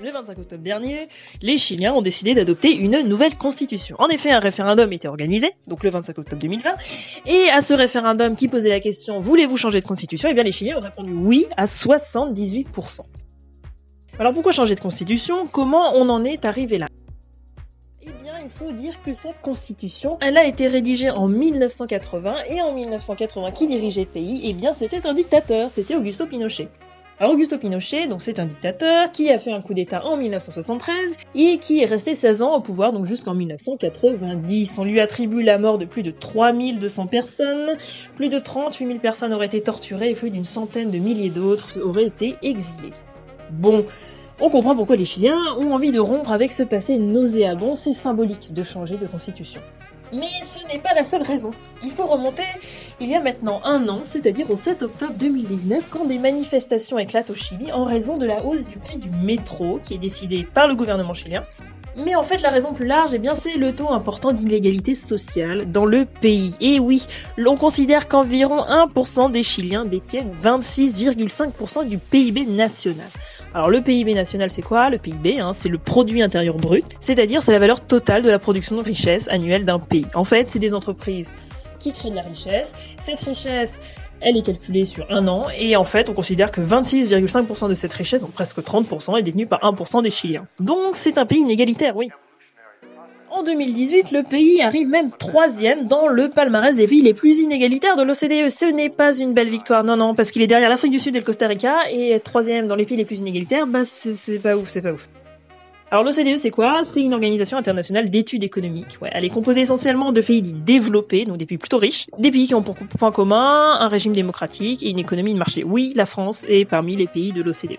Le 25 octobre dernier, les Chiliens ont décidé d'adopter une nouvelle constitution. En effet, un référendum était organisé, donc le 25 octobre 2020, et à ce référendum qui posait la question voulez-vous changer de constitution? Eh bien, les Chiliens ont répondu oui à 78%. Alors pourquoi changer de constitution? Comment on en est arrivé là? Eh bien, il faut dire que cette constitution, elle a été rédigée en 1980, et en 1980, qui dirigeait le pays Eh bien, c'était un dictateur, c'était Augusto Pinochet. Alors Augusto Pinochet, donc c'est un dictateur qui a fait un coup d'État en 1973 et qui est resté 16 ans au pouvoir, donc jusqu'en 1990. On lui attribue la mort de plus de 3200 personnes, plus de 38 000 personnes auraient été torturées et plus d'une centaine de milliers d'autres auraient été exilées. Bon, on comprend pourquoi les Chiliens ont envie de rompre avec ce passé nauséabond, c'est symbolique de changer de constitution. Mais ce n'est pas la seule raison. Il faut remonter il y a maintenant un an, c'est-à-dire au 7 octobre 2019, quand des manifestations éclatent au Chili en raison de la hausse du prix du métro qui est décidée par le gouvernement chilien. Mais en fait, la raison plus large, eh bien, c'est le taux important d'inégalité sociale dans le pays. Et oui, l'on considère qu'environ 1% des Chiliens détiennent 26,5% du PIB national. Alors le PIB national, c'est quoi? Le PIB, hein, c'est le produit intérieur brut, c'est-à-dire c'est la valeur totale de la production de richesse annuelle d'un pays. En fait, c'est des entreprises qui créent de la richesse. Cette richesse, elle est calculée sur un an et en fait on considère que 26,5% de cette richesse, donc presque 30%, est détenue par 1% des Chiliens. Donc c'est un pays inégalitaire, oui. En 2018, le pays arrive même troisième dans le palmarès des pays les plus inégalitaires de l'OCDE. Ce n'est pas une belle victoire, non, non, parce qu'il est derrière l'Afrique du Sud et le Costa Rica, et troisième dans les pays les plus inégalitaires, bah c'est pas ouf, c'est pas ouf. Alors l'OCDE c'est quoi? C'est une organisation internationale d'études économiques. Elle est composée essentiellement de pays développés, donc des pays plutôt riches, des pays qui ont pour point commun un régime démocratique et une économie de marché. Oui, la France est parmi les pays de l'OCDE.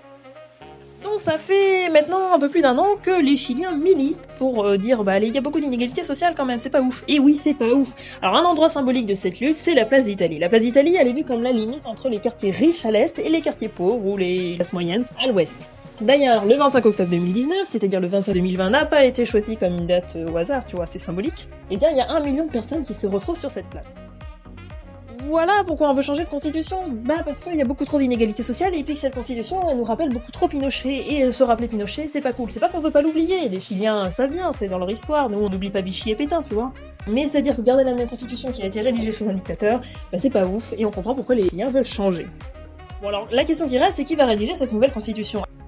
Donc ça fait maintenant un peu plus d'un an que les Chiliens militent pour euh, dire bah il y a beaucoup d'inégalités sociales quand même, c'est pas ouf. Et oui, c'est pas ouf. Alors un endroit symbolique de cette lutte, c'est la place d'Italie. La place d'Italie, elle est vue comme la limite entre les quartiers riches à l'est et les quartiers pauvres ou les classes moyennes à l'ouest. D'ailleurs, le 25 octobre 2019, c'est-à-dire le 25 2020, n'a pas été choisi comme une date euh, au hasard, tu vois, c'est symbolique. Et bien, il y a un million de personnes qui se retrouvent sur cette place. Voilà pourquoi on veut changer de constitution. Bah parce qu'il y a beaucoup trop d'inégalités sociales et puis que cette constitution elle nous rappelle beaucoup trop Pinochet et se rappeler Pinochet c'est pas cool. C'est pas qu'on veut pas l'oublier. Les Chiliens ça vient, c'est dans leur histoire. Nous on n'oublie pas Vichy et Pétain, tu vois. Mais c'est à dire que garder la même constitution qui a été rédigée sous un dictateur, bah c'est pas ouf et on comprend pourquoi les Chiliens veulent changer. Bon alors la question qui reste c'est qui va rédiger cette nouvelle constitution? eh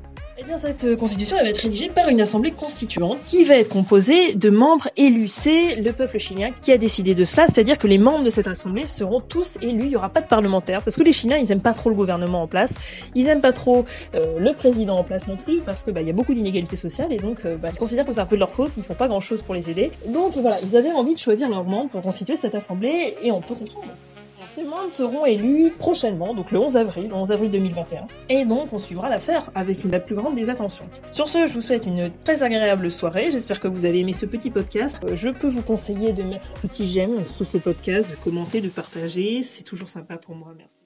cette euh, constitution va être rédigée par une assemblée constituante qui va être composée de membres élus. C'est le peuple chilien qui a décidé de cela, c'est-à-dire que les membres de cette assemblée seront tous élus. Il n'y aura pas de parlementaire parce que les Chiliens ils aiment pas trop le gouvernement en place, ils aiment pas trop euh, le président en place non plus parce que bah, y a beaucoup d'inégalités sociales et donc euh, bah, ils considèrent que c'est un peu de leur faute, ils font pas grand chose pour les aider. Donc voilà, ils avaient envie de choisir leurs membres pour constituer cette assemblée et on peut comprendre. Ces membres seront élus prochainement, donc le 11 avril, le 11 avril 2021. Et donc on suivra l'affaire avec la plus grande des attentions. Sur ce, je vous souhaite une très agréable soirée. J'espère que vous avez aimé ce petit podcast. Euh, je peux vous conseiller de mettre un petit j'aime sous ce podcast, de commenter, de partager. C'est toujours sympa pour moi. Merci.